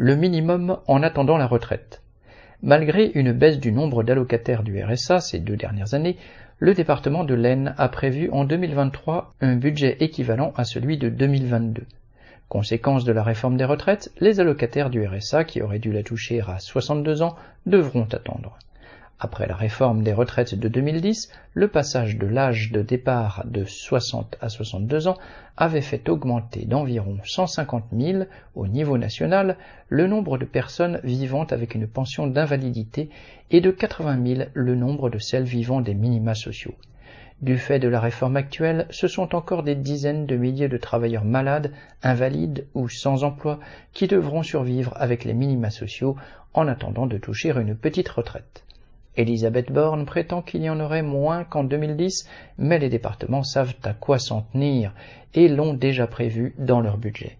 le minimum en attendant la retraite. Malgré une baisse du nombre d'allocataires du RSA ces deux dernières années, le département de l'Aisne a prévu en 2023 un budget équivalent à celui de 2022. Conséquence de la réforme des retraites, les allocataires du RSA qui auraient dû la toucher à 62 ans devront attendre. Après la réforme des retraites de 2010, le passage de l'âge de départ de 60 à 62 ans avait fait augmenter d'environ 150 000 au niveau national le nombre de personnes vivant avec une pension d'invalidité et de 80 000 le nombre de celles vivant des minima sociaux. Du fait de la réforme actuelle, ce sont encore des dizaines de milliers de travailleurs malades, invalides ou sans emploi qui devront survivre avec les minima sociaux en attendant de toucher une petite retraite. Elisabeth Borne prétend qu'il y en aurait moins qu'en 2010, mais les départements savent à quoi s'en tenir et l'ont déjà prévu dans leur budget.